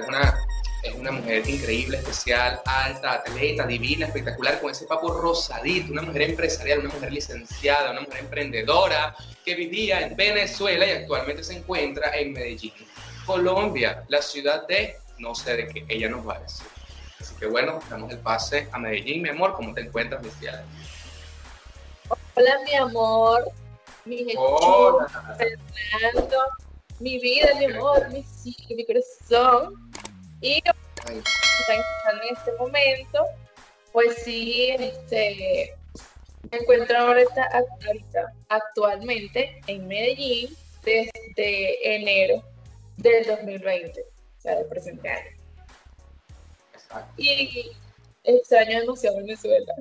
es una, es una mujer increíble, especial, alta, atleta, divina, espectacular, con ese papo rosadito, una mujer empresarial, una mujer licenciada, una mujer emprendedora que vivía en Venezuela y actualmente se encuentra en Medellín, Colombia, la ciudad de no sé de qué, ella nos va a decir. Así que bueno, damos el pase a Medellín, mi amor, ¿cómo te encuentras, mi Hola, mi amor, mi Jesús, Fernando, mi vida, mi amor, mi cielo, mi corazón. Y están escuchando en este momento, pues sí, este, me encuentro ahorita, ahorita, actualmente en Medellín desde enero del 2020, o sea, del presente año. Exacto. Y extraño demasiado Venezuela.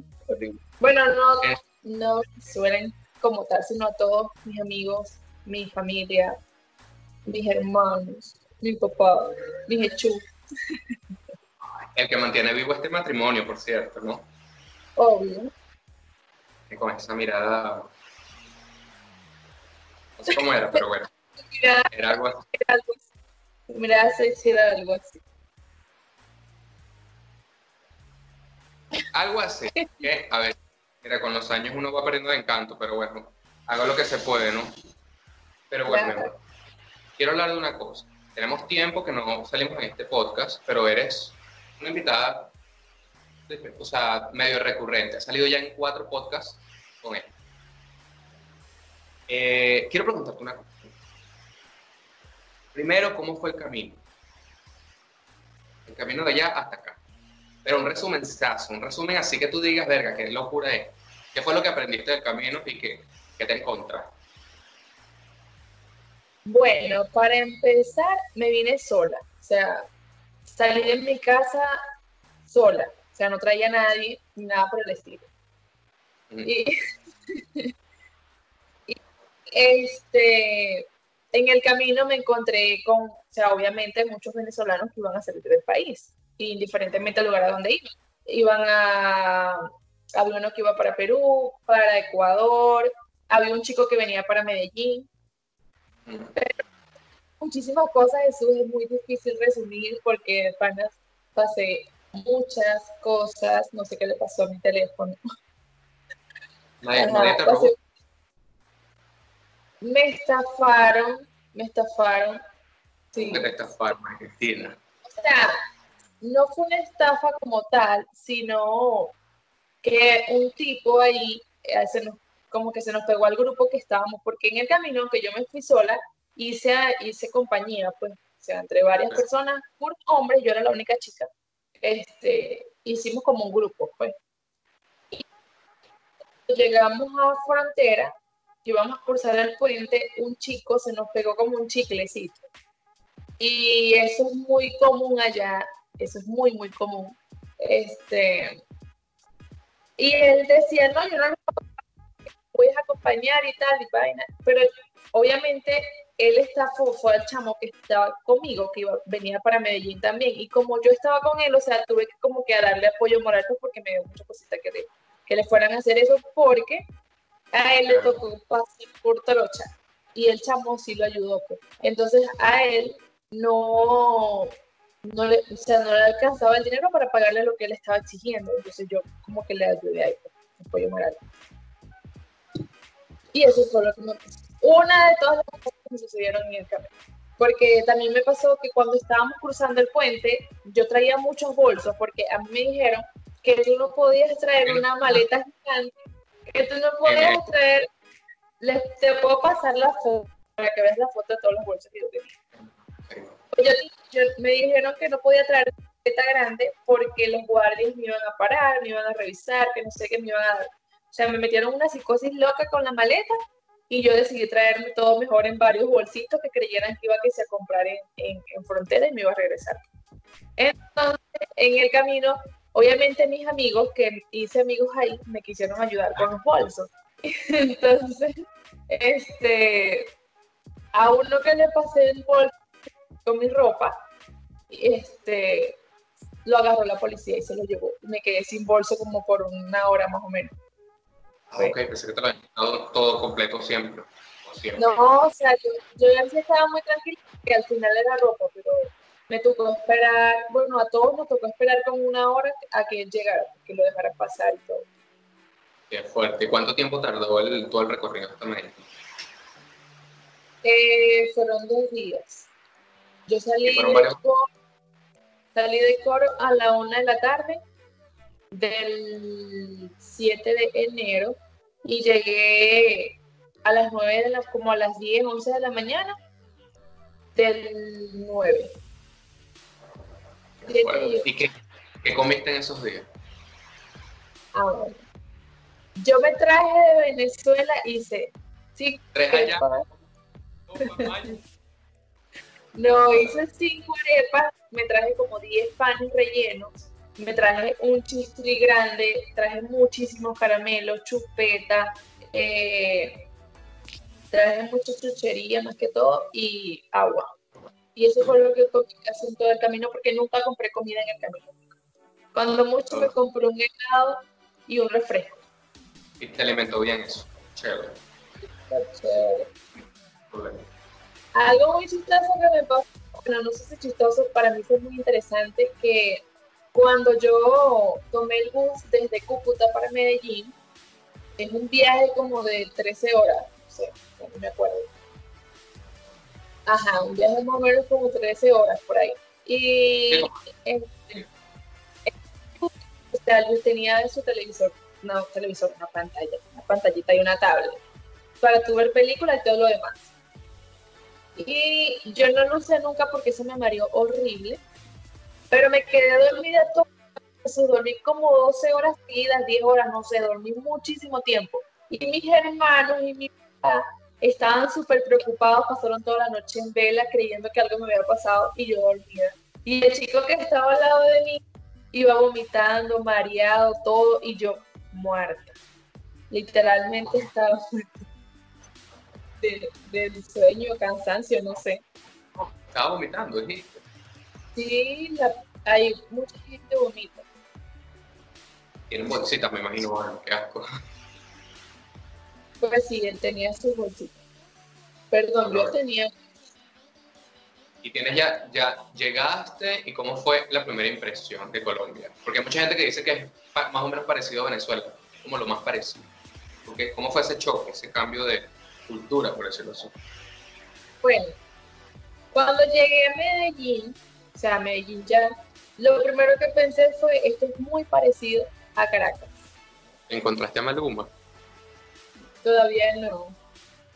Bueno, no, no Venezuela como tal, sino a todos mis amigos, mi familia, mis hermanos, mi papá, mi hechú. El que mantiene vivo este matrimonio, por cierto, ¿no? Obvio. Y con esa mirada. No sé cómo era, pero bueno. era algo así. Era algo así. Mirada se era algo así. Algo así. A ver, mira, con los años uno va perdiendo de encanto, pero bueno, hago lo que se puede, ¿no? Pero bueno, quiero hablar de una cosa. Tenemos tiempo que no salimos en este podcast, pero eres una invitada, o sea, medio recurrente. Ha salido ya en cuatro podcasts con él. Eh, quiero preguntarte una cosa. Primero, ¿cómo fue el camino? El camino de allá hasta acá. Pero un resumen, un resumen así que tú digas, verga, qué locura es. ¿Qué fue lo que aprendiste del camino y qué te encontraste? Bueno, para empezar, me vine sola. O sea, salí de mi casa sola. O sea, no traía a nadie ni nada por el estilo. Y, este, en el camino me encontré con, o sea, obviamente muchos venezolanos que iban a salir del país, indiferentemente al lugar a donde iban. Iban a, había uno que iba para Perú, para Ecuador, había un chico que venía para Medellín, muchísimas cosas, Jesús, es muy difícil resumir porque panas pasé muchas cosas, no sé qué le pasó a mi teléfono. me estafaron, me estafaron. Sí. Me estafaron, Argentina. O sea, no fue una estafa como tal, sino que un tipo ahí se nos como que se nos pegó al grupo que estábamos, porque en el camino, que yo me fui sola, hice, hice compañía, pues, o sea, entre varias personas, por hombres, yo era la única chica, este, hicimos como un grupo, pues. Y llegamos a frontera, íbamos a cruzar el puente, un chico se nos pegó como un chiclecito. Y eso es muy común allá, eso es muy, muy común. Este, y él decía, no, yo no puedes acompañar y tal, y vaina. Pero obviamente él está fue al chamo que estaba conmigo, que iba, venía para Medellín también. Y como yo estaba con él, o sea, tuve que como que darle apoyo moral pues, porque me dio mucha cosita que le, que le fueran a hacer eso porque a él le tocó pasar por Torocha y el chamo sí lo ayudó. Pues. Entonces a él no, no le, o sea, no le alcanzaba el dinero para pagarle lo que él estaba exigiendo. Entonces yo como que le ayudé ahí, pues, apoyo moral. Y eso fue lo que me Una de todas las cosas que me sucedieron en el camino. Porque también me pasó que cuando estábamos cruzando el puente, yo traía muchos bolsos, porque a mí me dijeron que tú no podías traer una maleta gigante, que tú no podías traer, les, te puedo pasar la foto para que veas la foto de todos los bolsos que yo tenía. Pues yo, me dijeron que no podía traer una maleta grande porque los guardias me iban a parar, me iban a revisar, que no sé qué me iban a o sea, me metieron una psicosis loca con la maleta y yo decidí traerme todo mejor en varios bolsitos que creyeran que iba a que se comprar en, en, frontera y me iba a regresar. Entonces, en el camino, obviamente mis amigos, que hice amigos ahí, me quisieron ayudar con los bolsos. Entonces, este, a uno que le pasé el bolso con mi ropa, este, lo agarró la policía y se lo llevó. Me quedé sin bolso como por una hora más o menos. Ah, ok, pensé que te lo habían dado todo completo siempre. No, o sea, yo, yo ya estaba muy tranquila que al final era ropa, pero me tocó esperar, bueno, a todos nos tocó esperar como una hora a que llegara, que lo dejara pasar y todo. Qué fuerte. ¿Cuánto tiempo tardó el, todo el recorrido hasta Medellín? Eh, fueron dos días. Yo salí de, coro, salí de coro a la una de la tarde del 7 de enero y llegué a las 9 de la, como a las 10, 11 de la mañana del 9. ¿Y qué, qué, comiste en esos días? Ah, Yo me traje de Venezuela, hice sí, ¿Tres allá? no, hice cinco arepas, me traje como 10 panes rellenos, me traje un chistri grande, traje muchísimos caramelos, chupeta, eh, traje mucha chuchería más que todo y agua. Y eso fue lo que comí casi en todo el camino porque nunca compré comida en el camino. Cuando mucho me compré un helado y un refresco. Y te alimentó bien eso. Chévere. Algo muy chistoso que me pasó, bueno, no sé si chistoso, para mí fue muy interesante que cuando yo tomé el bus desde Cúcuta para Medellín, es un viaje como de 13 horas, no sé, no me acuerdo. Ajá, un viaje más o menos como 13 horas por ahí. Y este, o sea, Luis tenía de su televisor, no televisor, una pantalla, una pantallita y una tablet para tu ver películas y todo lo demás. Y yo no lo usé nunca porque eso me mareó horrible, pero me quedé dormida todo, eso, dormí como 12 horas seguidas, 10 horas, no sé, dormí muchísimo tiempo. Y mis hermanos y mi papá estaban súper preocupados, pasaron toda la noche en vela creyendo que algo me había pasado y yo dormida. Y el chico que estaba al lado de mí iba vomitando, mareado, todo, y yo muerta. Literalmente estaba de, del sueño, cansancio, no sé. Estaba vomitando, dijiste. Sí, hay mucha gente vomita. Tienen bolsitas, me imagino, bueno, qué asco. Pues sí, él tenía sus bolsitas. Perdón, yo tenía. Y tienes ya, ya llegaste y cómo fue la primera impresión de Colombia. Porque hay mucha gente que dice que es más o menos parecido a Venezuela, como lo más parecido. Porque, ¿Cómo fue ese choque, ese cambio de cultura, por decirlo así? Bueno, cuando llegué a Medellín, o sea, Medellín ya, lo primero que pensé fue, esto es muy parecido a Caracas. ¿Encontraste a Maluma? Todavía no.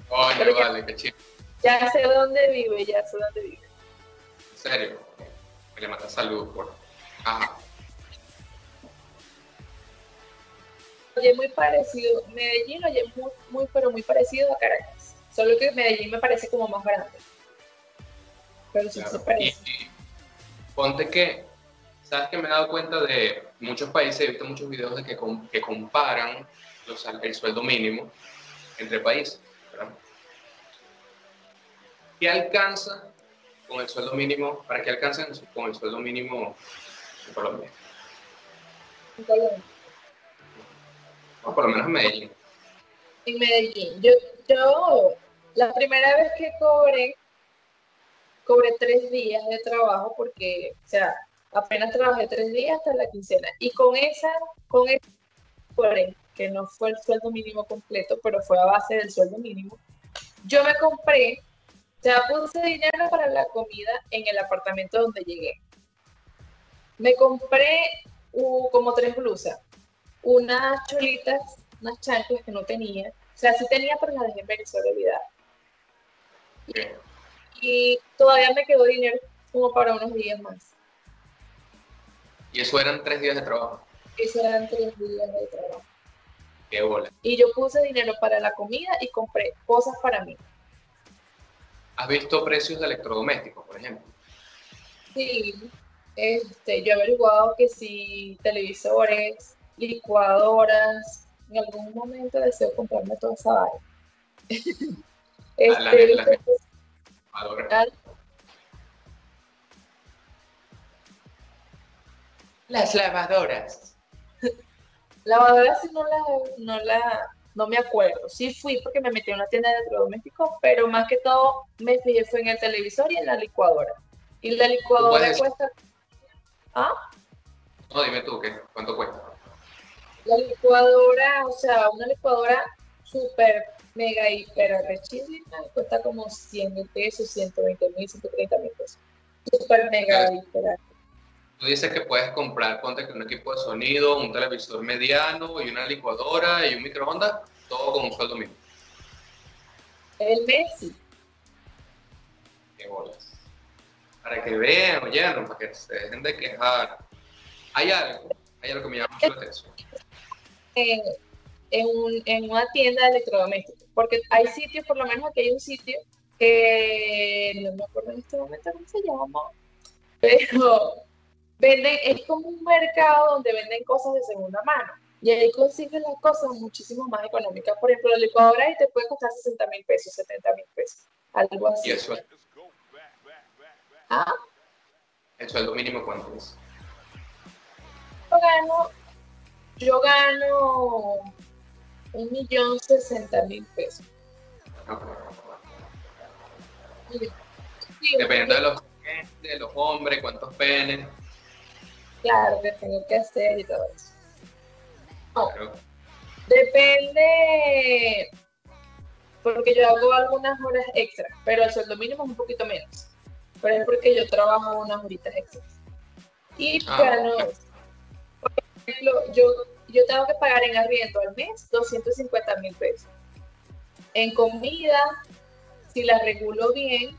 Oye, vale, qué chido. Ya sé dónde vive, ya sé dónde vive. ¿En serio? Me le mata saludos por... Ajá. Oye, muy parecido. Medellín, oye, muy, muy, pero muy parecido a Caracas. Solo que Medellín me parece como más grande. Pero sí se parece. Y, ponte que, sabes que me he dado cuenta de muchos países, he visto muchos videos de que, que comparan los, el sueldo mínimo entre países. ¿Qué alcanza con el sueldo mínimo? ¿Para qué alcanzan con el sueldo mínimo en Colombia? En Colombia. O por lo menos en Medellín. En Medellín. Yo, yo la primera vez que cobré, cobré tres días de trabajo porque, o sea, apenas trabajé tres días hasta la quincena. Y con esa, con esa que no fue el sueldo mínimo completo, pero fue a base del sueldo mínimo, yo me compré, ya puse dinero para la comida en el apartamento donde llegué. Me compré como tres blusas, unas cholitas, unas chanclas que no tenía. O sea, sí tenía, pero las dejé en Venezuela olvidada. Y, todavía me quedó dinero como para unos días más. ¿Y eso eran tres días de trabajo? Eso eran tres días de trabajo. Y yo puse dinero para la comida y compré cosas para mí. ¿Has visto precios de electrodomésticos, por ejemplo? Sí, este, yo he averiguado que si televisores, licuadoras, en algún momento deseo comprarme toda esa vaina. este, las lavadoras. Lavadora sí no la, no la, no me acuerdo. Sí fui porque me metí en una tienda de electrodomésticos, pero más que todo me fijé fue en el televisor y en la licuadora. Y la licuadora cuesta... ¿Ah? No, dime tú, ¿qué? ¿cuánto cuesta? La licuadora, o sea, una licuadora súper mega hiper rechísima cuesta como 100 mil pesos, 120 mil, 130 mil pesos. Súper mega hiper. Tú dices que puedes comprar, ponte que un equipo de sonido, un televisor mediano y una licuadora y un microondas, todo con un sueldo mínimo. El Messi. Qué bolas. Para que vean, oyeron, para que se dejen de quejar. Hay algo, hay algo que me llama mucho la atención. En, en, una tienda de electrodomésticos, porque hay sitios, por lo menos aquí hay un sitio que no me acuerdo en este momento cómo se llama, pero venden, es como un mercado donde venden cosas de segunda mano. Y ahí consigues las cosas muchísimo más económicas. Por ejemplo, la licuadora ahí te puede costar 60 mil pesos, 70 mil pesos, algo así. ¿Y eso? ¿Ah? ¿El sueldo mínimo cuánto es? Yo gano, yo gano un millón sesenta mil pesos. Dependiendo de los, de los hombres, cuántos penes. Claro, que tengo que hacer y todo eso. Depende, porque yo hago algunas horas extra, pero el sueldo mínimo es un poquito menos. Pero es porque yo trabajo unas horitas extras. Y ah, gano, por ejemplo, yo, yo tengo que pagar en arriendo al mes 250 mil pesos. En comida, si la regulo bien,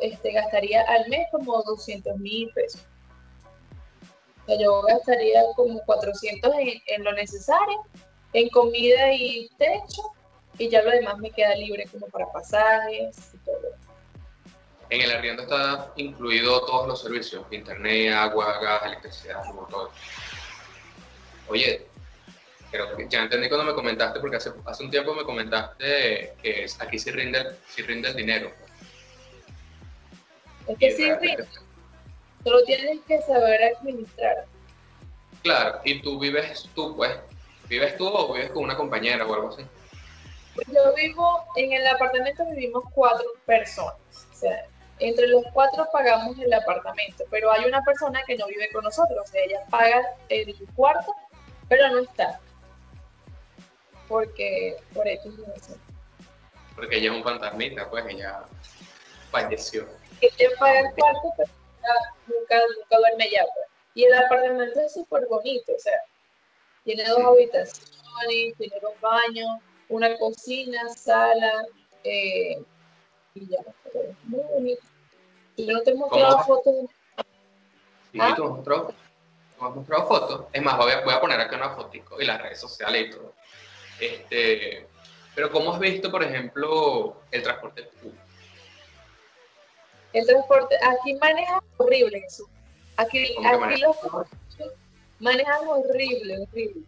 este, gastaría al mes como 200 mil pesos yo gastaría como 400 en, lo necesario, en comida y techo, y ya lo demás me queda libre como para pasajes y todo. En el arriendo está incluido todos los servicios, internet, agua, gas, electricidad, como todo. Oye, creo que ya entendí cuando me comentaste, porque hace, hace un tiempo me comentaste que aquí sí rinde, sí rinde el dinero. Es que sí rinde Solo tienes que saber administrar. Claro, y tú vives tú, pues. ¿Vives tú o vives con una compañera o algo así? Yo vivo, en el apartamento vivimos cuatro personas. O sea, entre los cuatro pagamos el apartamento, pero hay una persona que no vive con nosotros. O sea, ella paga el cuarto, pero no está. Porque, por eso Porque ella es un fantasmita, pues ella falleció. Ella paga el cuarto, pero nunca, nunca duerme allá. Pues. Y el apartamento es súper bonito, o sea, tiene dos habitaciones, tiene dos baños, una cocina, sala, eh, y ya, muy bonito. Yo no te he mostrado fotos. Sí, ¿Ah? tú has mostrado, has mostrado fotos. Es más, voy a, voy a poner aquí una fotico y las redes sociales y todo. Este, pero ¿cómo has visto, por ejemplo, el transporte público? El transporte, aquí maneja horrible eso. Aquí, aquí los manejan horrible, horrible.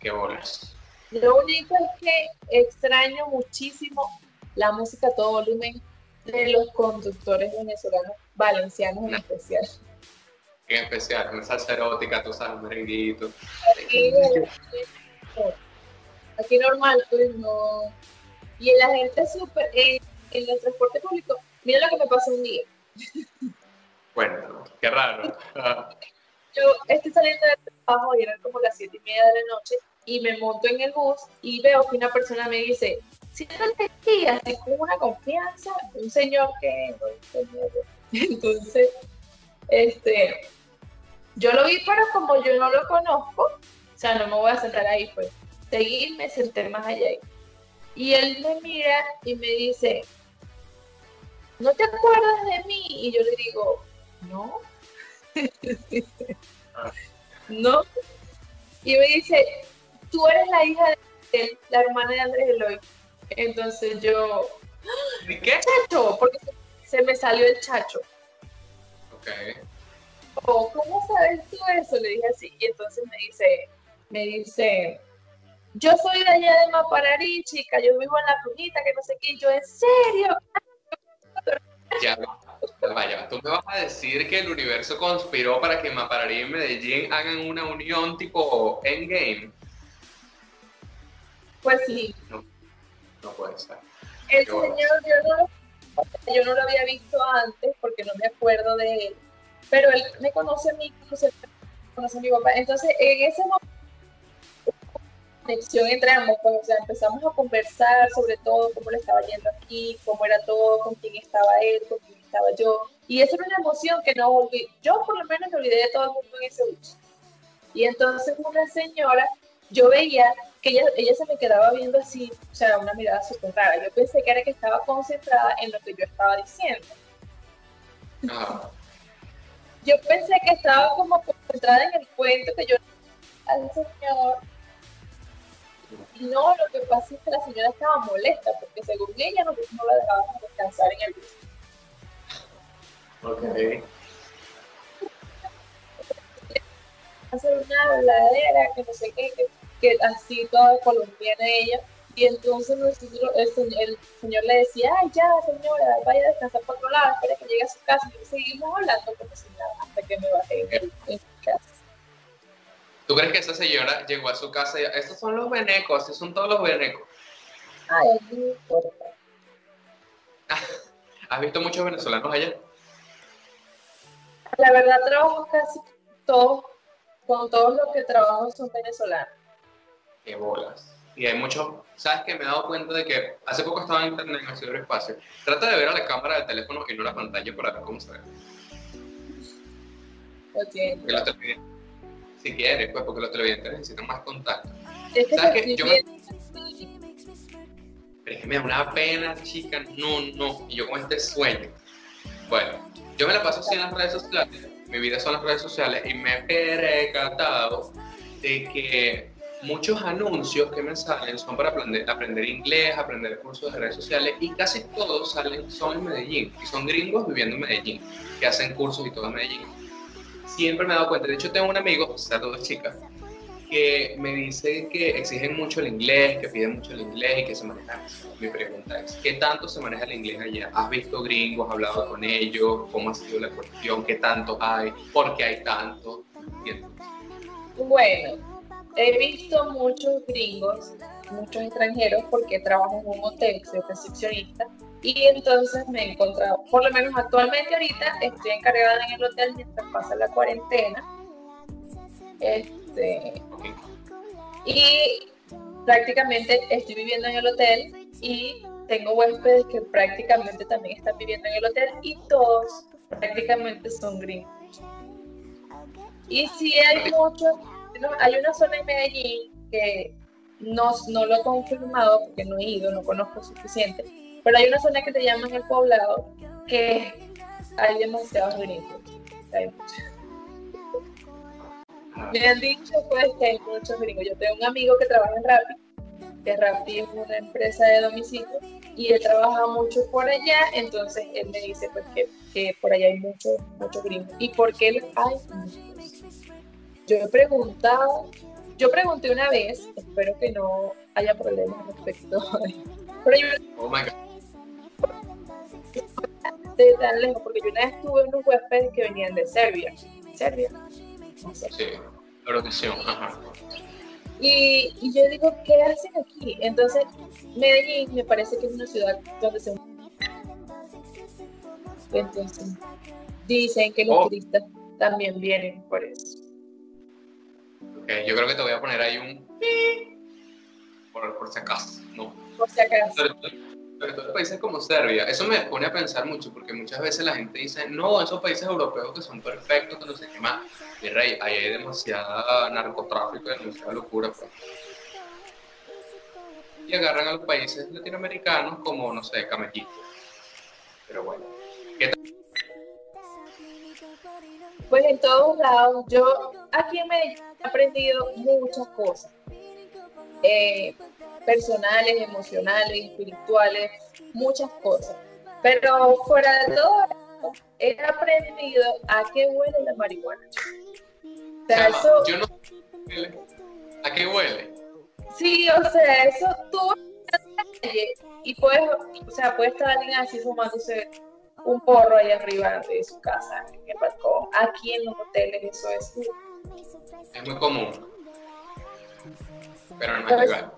Qué bolas. Lo único es que extraño muchísimo la música a todo volumen de los conductores venezolanos, valencianos en especial. En especial, una salsa erótica, tú sabes, merenguito. Aquí, aquí normal, pues no. Y la gente súper, en, en el transporte público, Mira lo que me pasó un día. Bueno, qué raro. Yo estoy saliendo del trabajo y eran como las siete y media de la noche y me monto en el bus y veo que una persona me dice, si no te así con una confianza, un señor que entonces, este, yo lo vi, pero como yo no lo conozco, sea, no me voy a sentar ahí, pues, seguí, me senté más allá. Y él me mira y me dice, ¿no te acuerdas de mí? Y yo le digo, no. no. Y me dice, tú eres la hija de él, la hermana de Andrés Eloy. Entonces yo, ¿y qué? Chacho, porque se me salió el chacho. Ok. Oh, ¿cómo sabes tú eso? Le dije así. Y entonces me dice, me dice, yo soy de allá de Mapararí, chica, yo vivo en la Brujita, que no sé qué. yo, ¿en serio? Ya, vaya, tú me vas a decir que el universo conspiró para que Mapararí y Medellín hagan una unión tipo Endgame. Pues sí. No, no puede ser. El señor, yo no, yo no lo había visto antes porque no me acuerdo de él, pero él me conoce a mí, conoce a mi papá. Entonces, en ese momento, conexión entre ambos, pues, o sea, empezamos a conversar sobre todo cómo le estaba yendo aquí, cómo era todo, con quién estaba él, con quién estaba yo. Y esa era una emoción que no olvidé, yo por lo menos me olvidé de todo el mundo en ese bus. Y entonces una señora, yo veía que ella, ella se me quedaba viendo así, o sea, una mirada súper rara. Yo pensé que era que estaba concentrada en lo que yo estaba diciendo. Yo pensé que estaba como concentrada en el cuento que yo al señor. No, lo que pasa es que la señora estaba molesta, porque según ella nosotros no la dejábamos descansar en el bus. Ok. Hacer una habladera, que no sé qué, que que así toda colombiana ella. Y entonces el, el, señor le decía, ay, ya, señora, vaya a descansar por otro lado, espera que llegue a su casa. Y seguimos hablando como si nada, hasta que me bajé en, mi casa. ¿Tú crees que esa señora llegó a su casa y estos son los venecos, estos son todos los venecos? Ay. ¿Has visto muchos venezolanos allá? La verdad, trabajo casi todos, con todos los que trabajo son venezolanos qué bolas. Y hay mucho, ¿sabes que Me he dado cuenta de que hace poco estaba en internet en el ciberespacio. Trata de ver a la cámara del teléfono y no la pantalla para ver cómo se ve. Okay. Si quieres, pues porque los televidentes necesitan más contacto. ¿Sabes que yo me... Pero es que me da una pena, chica, no, no. Y yo con este sueño. Bueno, yo me la paso así en las redes sociales. Mi vida son las redes sociales y me he percatado de que muchos anuncios que me salen son para aprender, aprender inglés, aprender cursos de redes sociales y casi todos salen, son en Medellín y son gringos viviendo en Medellín, que hacen cursos y todo en Medellín. Siempre me he dado cuenta, de hecho tengo un amigo, dos chicas, que me dice que exigen mucho el inglés, que piden mucho el inglés y que se maneja. Mi pregunta es, ¿qué tanto se maneja el inglés allá? ¿Has visto gringos, hablado con ellos? ¿Cómo ha sido la cuestión? ¿Qué tanto hay? ¿Por qué hay tanto? Bueno, he visto muchos gringos, muchos extranjeros, porque trabajo en un hotel, soy recepcionista, y entonces me he encontrado, por lo menos actualmente ahorita, estoy encargada en el hotel mientras pasa la cuarentena. Este, y prácticamente estoy viviendo en el hotel y tengo huéspedes que prácticamente también están viviendo en el hotel y todos prácticamente son gringos. Y sí hay muchos hay una zona en Medellín que no, no lo he confirmado porque no he ido, no conozco suficiente, pero hay una zona que te llaman el poblado que hay demasiados gringos. Me han dicho pues que hay muchos gringos. Yo tengo un amigo que trabaja en Rappi, que Rappi es una empresa de domicilio y él trabaja mucho por allá, entonces él me dice pues que, por allá hay muchos muchos gringos. ¿Y por qué hay yo he preguntado, yo pregunté una vez, espero que no haya problemas respecto a yo, oh my God. De tan lejos, porque yo una vez tuve unos huéspedes que venían de Serbia, Serbia, Sí, producción, ajá. Y, y, yo digo, ¿qué hacen aquí? Entonces, Medellín me parece que es una ciudad donde se... Entonces, dicen que los oh. turistas también vienen por eso yo creo que te voy a poner ahí un por, por si acaso, ¿no? Por si acaso. Todo en países como Serbia, eso me pone a pensar mucho, porque muchas veces la gente dice, no, esos países europeos que son perfectos, que no sé qué más. Mi rey, ahí hay demasiada narcotráfico, demasiada locura. Pues. Y agarran a los países latinoamericanos como, no sé, camellito. Pero bueno. ¿qué pues en todos lados, yo aquí en Medellín he aprendido muchas cosas, eh, personales, emocionales, espirituales, muchas cosas. Pero fuera de todo he aprendido a qué huele la marihuana. O sea, eso... Yo no... ¿A qué huele? Sí, o sea, eso tú y puedes, o sea, puede estar alguien así fumándose un porro ahí arriba de su casa, en el balcón. Aquí en los hoteles eso es... Es muy común. Pero no es legal.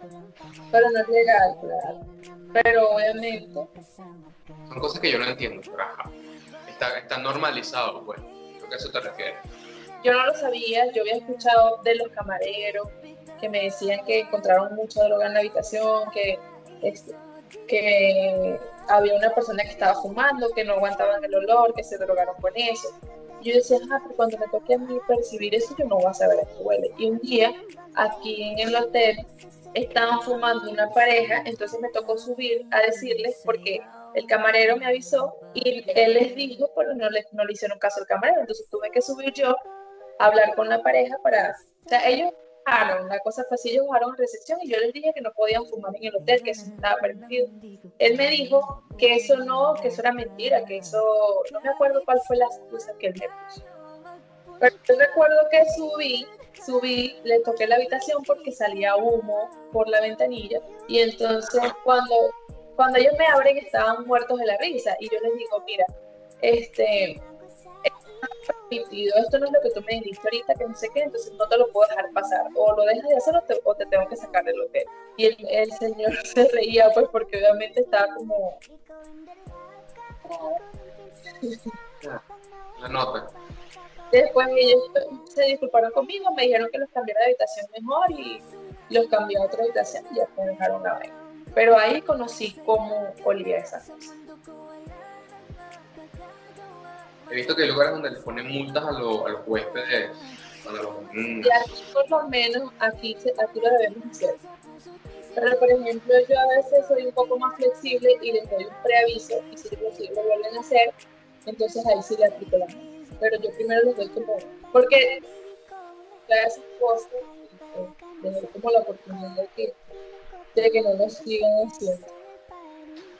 Pero no es legal, claro. Pero obviamente. Son cosas que yo no entiendo, pero ajá. Está, está normalizado, pues. Creo que a eso te refieres. Yo no lo sabía, yo había escuchado de los camareros que me decían que encontraron mucha droga en la habitación, que, este, que había una persona que estaba fumando, que no aguantaban el olor, que se drogaron con eso. Yo decía, ah, pero cuando me toque a mí percibir eso, yo no voy a saber a qué huele. Y un día, aquí en el hotel, estaban fumando una pareja, entonces me tocó subir a decirles, porque el camarero me avisó y él les dijo, pero no le, no le hicieron caso al camarero, entonces tuve que subir yo a hablar con la pareja para, o sea, ellos bajaron, la cosa fue así, ellos bajaron recepción y yo les dije que no podían fumar en el hotel, que eso estaba permitido. Él me dijo que eso no, que eso era mentira, que eso, no me acuerdo cuál fue la excusa que él me puso. Pero yo recuerdo que subí, subí, le toqué la habitación porque salía humo por la ventanilla y entonces cuando, cuando ellos me abren estaban muertos de la risa y yo les digo, mira, este, esto no es lo que tú me dijiste ahorita, que no sé qué, entonces no te lo puedo dejar pasar, o lo dejas de hacer o te, tengo que sacar del hotel. Y el, señor se reía, pues, porque obviamente estaba como... La nota. Después ellos se disculparon conmigo, me dijeron que los cambiara de habitación mejor y los cambié a otra habitación y ya me dejaron la vaina. Pero ahí conocí cómo olía esa cosa. He visto que hay lugares donde les ponen multas a, los huéspedes. Y aquí por lo menos, aquí, aquí lo debemos hacer. Pero por ejemplo, yo a veces soy un poco más flexible y les doy un preaviso y si lo vuelven a hacer, entonces ahí sí le aplico la Pero yo primero les doy como, porque esas cosas, les doy como la oportunidad de que, de que no lo sigan haciendo.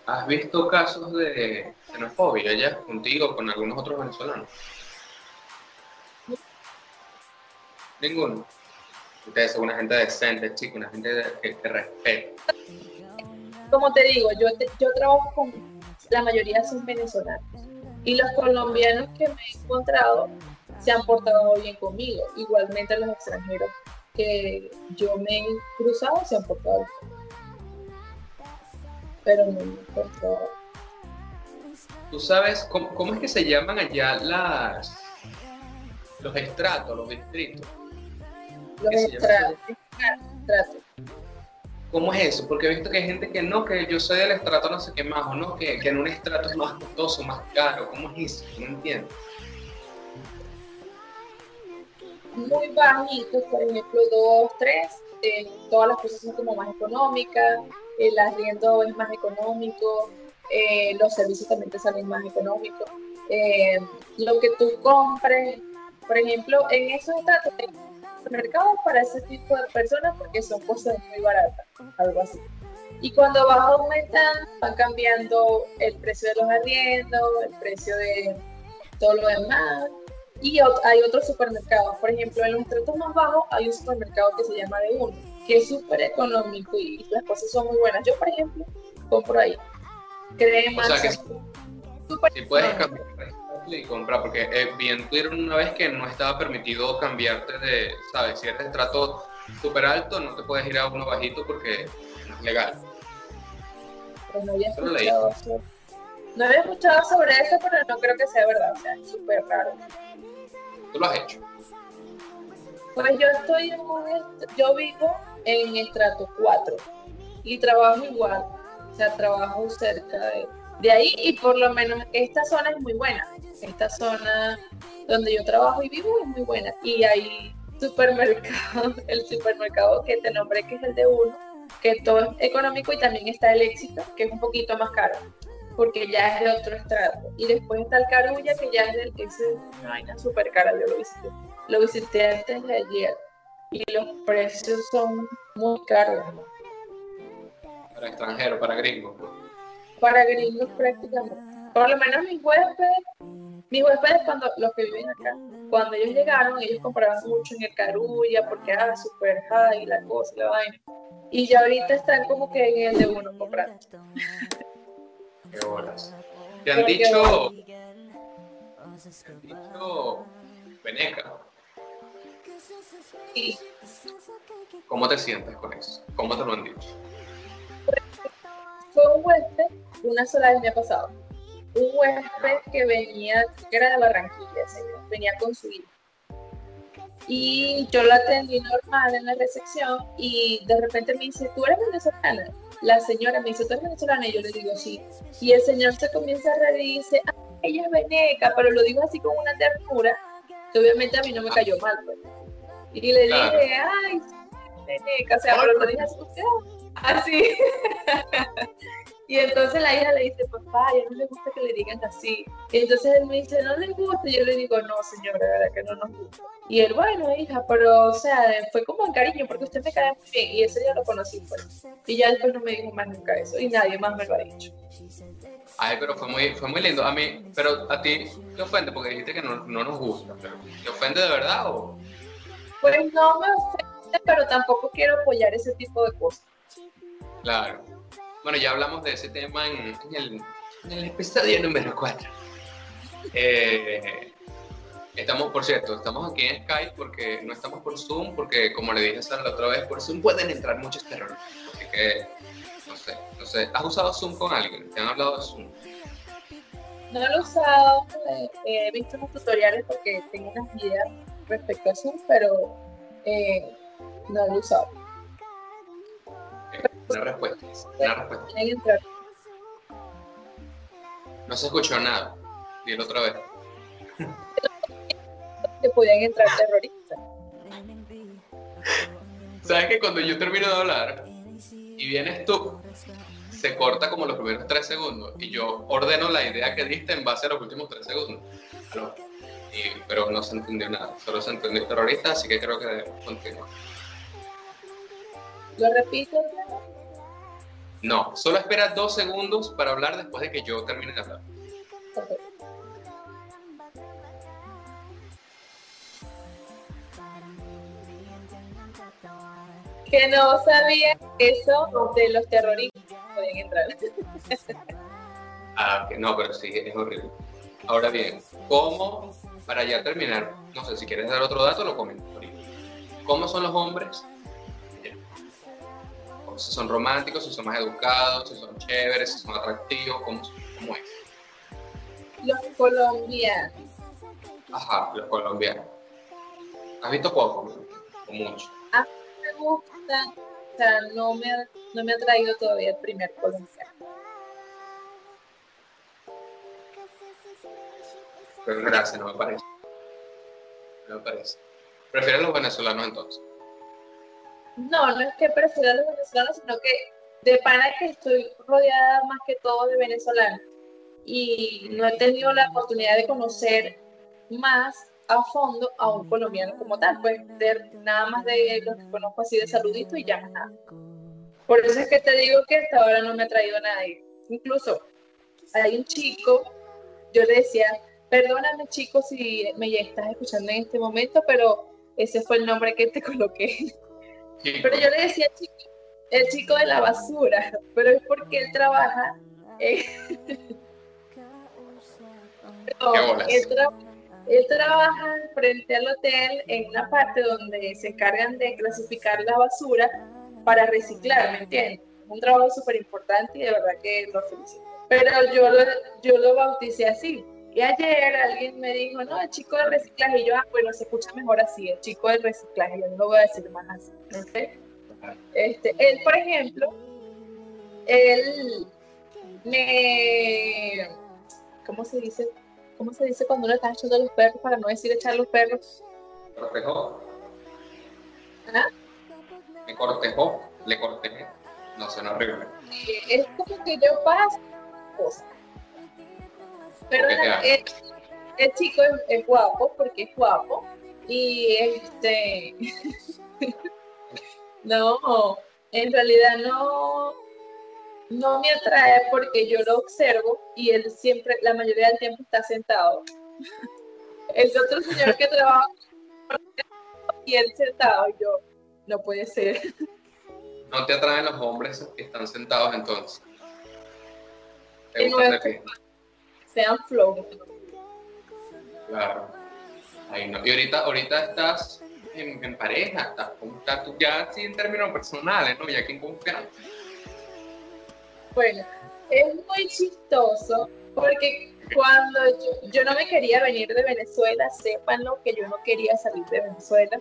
¿Has visto casos de xenofobia ya contigo con algunos otros venezolanos? Ninguno. Ustedes son una gente decente, chicos, una gente que respeta. Como te digo, yo, yo trabajo con la mayoría son venezolanos y los colombianos que me he encontrado se han portado bien conmigo. Igualmente los extranjeros que yo me he cruzado se han portado bien pero no ¿Tú sabes cómo, es que se llaman allá las los estratos, los distritos? Los estratos. ¿Cómo es eso? Porque he visto que hay gente que no, que yo soy del estrato no sé qué más, o no, que, en un estrato es más costoso, más caro. ¿Cómo es eso? No entiendo. Muy bajitos, por ejemplo, dos, tres, eh, todas las cosas son como más económicas el arriendo es más económico, eh, los servicios también te salen más económicos. Eh, lo que tú compres, por ejemplo, en esos estados, mercados para ese tipo de personas porque son cosas muy baratas, algo así. Y cuando vas aumentando, van cambiando el precio de los arriendos, el precio de todo lo demás. Y hay otros supermercados, por ejemplo, en los estratos más bajos hay un supermercado que se llama de uno que es súper económico y las cosas son muy buenas. Yo, por ejemplo, compro ahí cremas. O sea que si puedes cambiar y comprar, porque eh, bien tuvieron una vez que no estaba permitido cambiarte de, ¿sabes? Si eres de trato súper alto, no te puedes ir a uno bajito porque no es legal. no había, escuchado sobre, no había escuchado sobre eso, pero no creo que sea verdad, o sea, es súper raro. ¿Tú lo has hecho? Pues yo estoy en un, yo vivo en estrato 4 y trabajo igual, o sea, trabajo cerca de, ahí y por lo menos esta zona es muy buena. Esta zona donde yo trabajo y vivo es muy buena y hay supermercado, el supermercado que te nombré que es el de uno, que todo es económico y también está el éxito, que es un poquito más caro, porque ya es de otro estrato. Y después está el Carulla, que ya es del, es una vaina súper cara, yo lo visité. Lo visité antes de ayer y los precios son muy caros. Para extranjeros, para gringos. Para gringos prácticamente. Por lo menos mis huéspedes, mis huéspedes cuando los que viven acá, cuando ellos llegaron, ellos compraban mucho en el Carulla porque era ah, super high la cosa, la vaina. Y ya ahorita están como que en el de uno comprando. Qué horas. Te han dicho. Te han dicho. Veneca. ¿Cómo te sientes con eso? ¿Cómo te lo han dicho? Fue un huésped, una sola vez me ha pasado. Un huésped que venía, que era de Barranquilla, señor, venía con su hijo. Y yo lo atendí normal en la recepción y de repente me dice, ¿tú eres venezolana? La señora me dice, ¿tú eres venezolana? Y yo le digo, sí. Y el señor se comienza a reír y dice, ah, ella es veneca, pero lo digo así con una ternura, que obviamente a mí no me cayó mal. Pues. Y le dije, ay, veneca, o sea, pero lo dije así, así. Y entonces la hija le dice, papá, ya no le gusta que le digan así. Y entonces él me dice, ¿no le gusta? Y yo le digo, no, señora, la verdad que no nos gusta. Y él, bueno, hija, pero, o sea, fue como en cariño, porque usted me cae muy bien. Y ese día lo conocí, pues. Y ya después no me dijo más nunca eso. Y nadie más me lo ha dicho. Ay, pero fue muy, fue muy lindo. A mí, pero a ti te ofende porque dijiste que no, no nos gusta. ¿Te ofende de verdad o...? Pues no me ofende, pero tampoco quiero apoyar ese tipo de cosas. Claro. Bueno, ya hablamos de ese tema en, el, episodio número 4. Eh, estamos, por cierto, estamos aquí en Skype porque no estamos por Zoom, porque como le dije a la otra vez, por Zoom pueden entrar muchos terroristas. Así que, no sé, no sé. ¿Has usado Zoom con alguien? ¿Te han hablado de Zoom? No lo he usado, eh, he visto unos tutoriales porque tengo unas ideas respecto a Zoom, pero eh, no lo he usado. Una respuesta. Una respuesta. No se escuchó nada. Dilo otra vez. Que podían entrar terroristas. ¿Sabes que cuando yo termino de hablar y vienes tú, se corta como los primeros tres segundos y yo ordeno la idea que diste en base a los últimos tres segundos? pero no se entendió nada, solo se entendió terrorista, así que creo que debemos continuar. ¿Lo repito? No, solo espera dos segundos para hablar después de que yo termine de hablar. Que no sabía eso de los terroristas podían entrar. ah, que no, pero sí, es horrible. Ahora bien, ¿cómo, para ya terminar, no sé si quieres dar otro dato, lo comento ¿Cómo son los hombres si son románticos, si son más educados, si son chéveres, si son atractivos, ¿cómo, cómo es? Los colombianos. Ajá, los colombianos. ¿Has visto poco o mucho? A mí me gusta, o sea, no me, no me ha traído todavía el primer colombiano. Pero gracias, no me parece. No me parece. Prefiero los venezolanos entonces. No, no es que prefiera a los venezolanos, sino que de pana que estoy rodeada más que todo de venezolanos y no he tenido la oportunidad de conocer más a fondo a un colombiano como tal, pues de, nada más de los que conozco así de saludito y ya nada. Por eso es que te digo que hasta ahora no me ha traído nadie. Incluso hay un chico, yo le decía, perdóname chico si me estás escuchando en este momento, pero ese fue el nombre que te coloqué. Pero yo le decía chico, el chico de la basura, pero es porque él trabaja. él, trabaja frente al hotel en una parte donde se encargan de clasificar la basura para reciclar, ¿me entiendes? Un trabajo súper importante y de verdad que lo felicito. Pero yo lo, yo lo bauticé así. Y ayer alguien me dijo, no, el chico del reciclaje. Y yo, ah, bueno, se escucha mejor así, el chico del reciclaje. Yo no lo voy a decir más así. Este, él, por ejemplo, él me. ¿Cómo se dice? ¿Cómo se dice cuando uno está echando los perros para no decir echar los perros? Cortejó. ¿Ah? Me cortejó, le cortejé. No, suena horrible. Es como que yo paso cosas pero el, chico es, guapo porque es guapo y este no, en realidad no no me atrae porque yo lo observo y él siempre, la mayoría del tiempo está sentado. El otro señor que trabaja y él sentado, yo, no puede ser. ¿No te atraen los hombres que están sentados entonces? sean flow. Claro. Ahí no. Y ahorita, ahorita estás en, pareja, estás, estás tú ya así en términos personales, ¿no? Ya que en confianza. Bueno, es muy chistoso porque cuando yo, no me quería venir de Venezuela, sépanlo que yo no quería salir de Venezuela.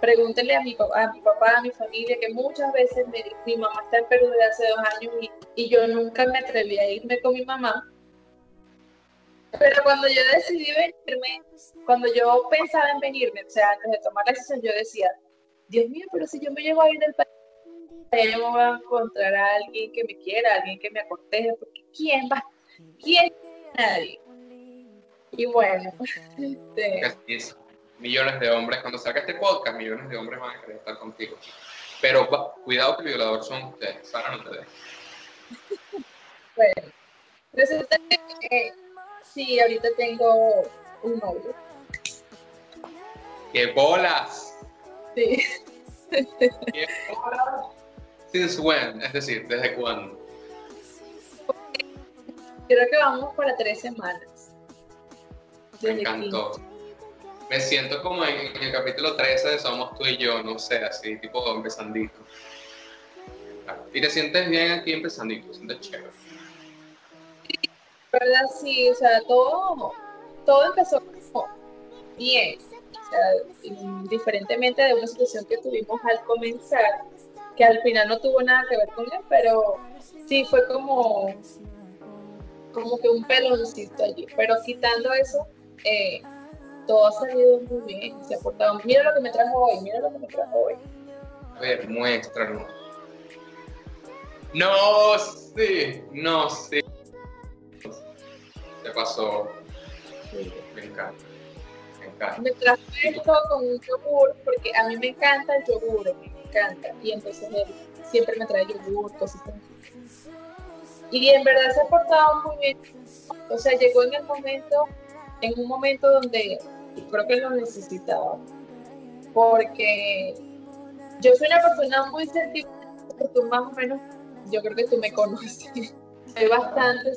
Pregúntenle a mi, a mi papá, a mi familia, que muchas veces me, mi mamá está en Perú desde hace dos años y, y yo nunca me atreví a irme con mi mamá. Pero cuando yo decidí venirme, cuando yo pensaba en venirme, o sea, antes de tomar la decisión, yo decía, Dios mío, pero si yo me llego a ir del país, yo me voy a encontrar a alguien que me quiera, alguien que me acorteje, porque ¿quién va? ¿Quién? Nadie. Y bueno, este... millones de hombres, cuando salga este podcast, millones de hombres van a querer estar contigo. Pero cuidado que el violador son ustedes, Sara no te dejes. bueno, resulta que sí, ahorita tengo un novio. ¡Qué bolas! Sí. ¿Qué bolas? ¿Since when? Es decir, ¿desde cuándo? Creo que vamos para tres semanas. Me encantó. Me siento como en, el capítulo 13 de Somos tú y yo, no sé, así, tipo empezandito. Y te sientes bien aquí empezandito, te sientes chévere. Verdad, sí, o sea, todo, todo empezó bien. O sea, diferentemente de una situación que tuvimos al comenzar, que al final no tuvo nada que ver con él, pero sí fue como como que un peloncito allí. Pero quitando eso, eh, todo ha salido muy bien. Se ha portado. Mira lo que me trajo hoy, mira lo que me trajo hoy. A ver, muéstranos. No, sí, no, sí. ¿Qué pasó? Me encanta. Me encanta. Me trajo esto con un yogur, porque a mí me encanta el yogur, me encanta. Y entonces él siempre me trae yogur, cositas así. Y en verdad se ha portado muy bien. O sea, llegó en el momento, en un momento donde creo que lo necesitaba. Porque yo soy una persona muy sentimental, tú más o menos, yo creo que tú me conoces. soy bastante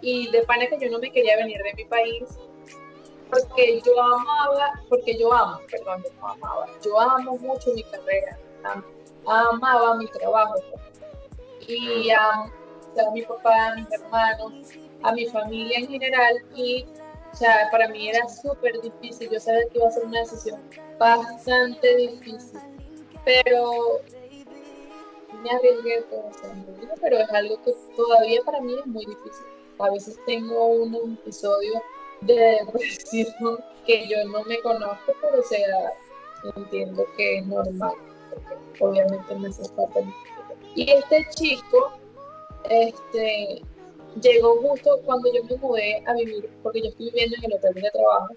y de pana que yo no me quería venir de mi país porque yo amaba, porque yo amo, perdón, yo amaba, yo amo mucho mi carrera, amaba mi trabajo. Y amo a mi papá, a mis hermanos, a mi familia en general y o para mí era súper difícil, yo sabía que iba a ser una decisión bastante difícil, pero me arriesgué todo, pero es algo que todavía para mí es muy difícil. A veces tengo un episodio de depresión que yo no me conozco, pero o sea, entiendo que es normal, porque obviamente me hace falta. Y este chico este, llegó justo cuando yo me mudé a vivir, porque yo estoy viviendo en el hotel de trabajo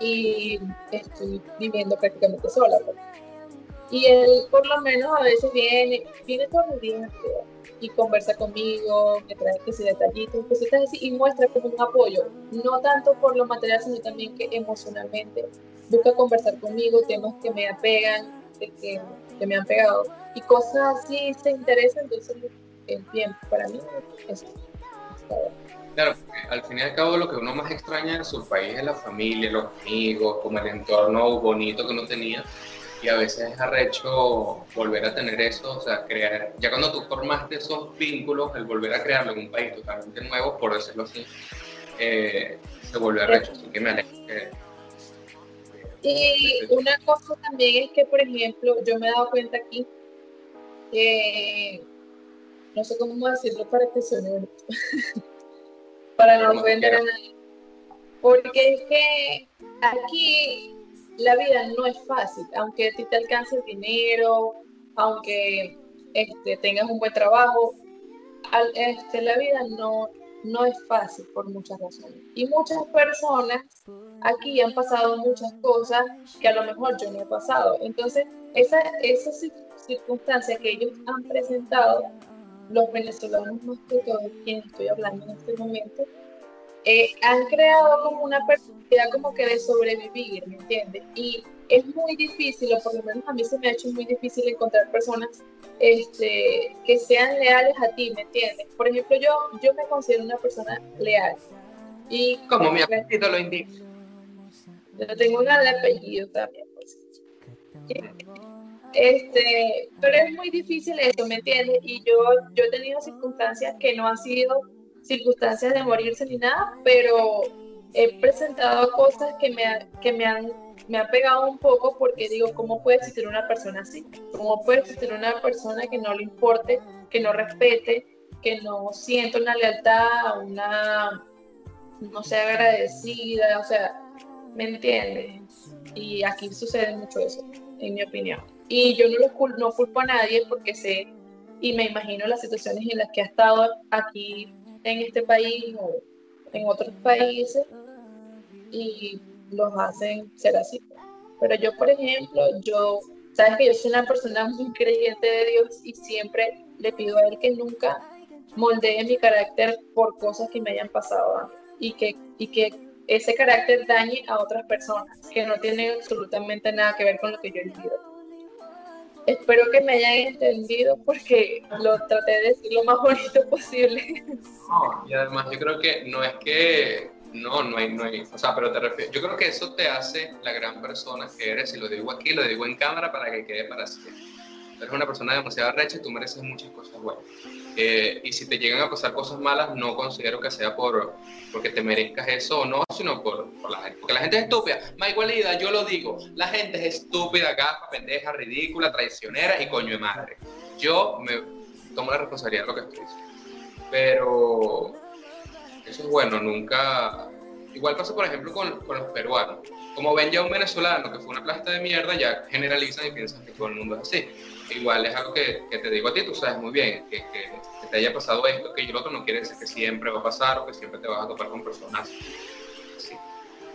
y estoy viviendo prácticamente sola. Pues. Y él por lo menos a veces viene, viene todos los días y conversa conmigo, me trae que si detallitos, cositas así, y muestra como un apoyo, no tanto por lo material, sino también que emocionalmente busca conversar conmigo, temas que me apegan, que, que me han pegado, y cosas así se interesa, entonces el tiempo. Para mí es Claro, al fin y al cabo lo que uno más extraña en su país es la familia, los amigos, como el entorno bonito que uno tenía. Y a veces es arrecho volver a tener eso, o sea, crear, ya cuando tú formaste esos vínculos, el volver a crearlo en un país totalmente nuevo, por decirlo así, eh, se vuelve arrecho, así que me alegro Y una cosa también es que, por ejemplo, yo me he dado cuenta aquí que no sé cómo decirlo para que suene para no ofender a nadie. Porque es que aquí la vida no es fácil, aunque a ti te alcance dinero, aunque este, tengas un buen trabajo, este, la vida no, no es fácil por muchas razones. Y muchas personas aquí han pasado muchas cosas que a lo mejor yo no he pasado. Entonces, esa, esa circunstancia que ellos han presentado los venezolanos más que todos, quien estoy hablando en este momento, eh, han creado como una perspectiva como que de sobrevivir, ¿me entiendes? Y es muy difícil, o por lo menos a mí se me ha hecho muy difícil encontrar personas este, que sean leales a ti, ¿me entiendes? Por ejemplo, yo, yo me considero una persona leal. Y como mi apellido lo indica. Yo tengo un apellido también. Pues. Este, pero es muy difícil eso, ¿me entiendes? Y yo, yo he tenido circunstancias que no han sido circunstancias de morirse ni nada, pero he presentado cosas que me, que me han me ha pegado un poco porque digo, ¿cómo puede existir una persona así? ¿Cómo puede existir una persona que no le importe, que no respete, que no sienta una lealtad, una, no sea agradecida? O sea, ¿me entiende? Y aquí sucede mucho eso, en mi opinión. Y yo no, lo no culpo a nadie porque sé y me imagino las situaciones en las que ha estado aquí en este país o en otros países y los hacen ser así. Pero yo, por ejemplo, yo, sabes que yo soy una persona muy creyente de Dios y siempre le pido a Él que nunca moldee mi carácter por cosas que me hayan pasado y que, y que ese carácter dañe a otras personas, que no tiene absolutamente nada que ver con lo que yo he vivido. Espero que me hayan entendido porque lo traté de decir lo más bonito posible. y además yo creo que no es que, no, no hay, no hay, o sea, pero te refiero, yo creo que eso te hace la gran persona que eres, y lo digo aquí, lo digo en cámara para que quede para siempre. Eres una persona demasiado recha y tú mereces muchas cosas buenas. Eh, y si te llegan a pasar cosas malas, no considero que sea por porque te merezcas eso o no, sino por, la gente. Porque la gente es estúpida. Ma igualidad, yo lo digo, la gente es estúpida, gafa, pendeja, ridícula, traicionera y coño de madre. Yo me tomo la responsabilidad de lo que estoy diciendo. Pero eso es bueno, nunca... Igual pasa, por ejemplo, con, con los peruanos. Como ven ya un venezolano que fue una plasta de mierda, ya generalizan y piensan que todo el mundo es así igual es algo que, que, te digo a ti, tú sabes muy bien, que, que, te haya pasado esto, que lo otro, no quiere decir que siempre va a pasar o que siempre te vas a topar con personas así.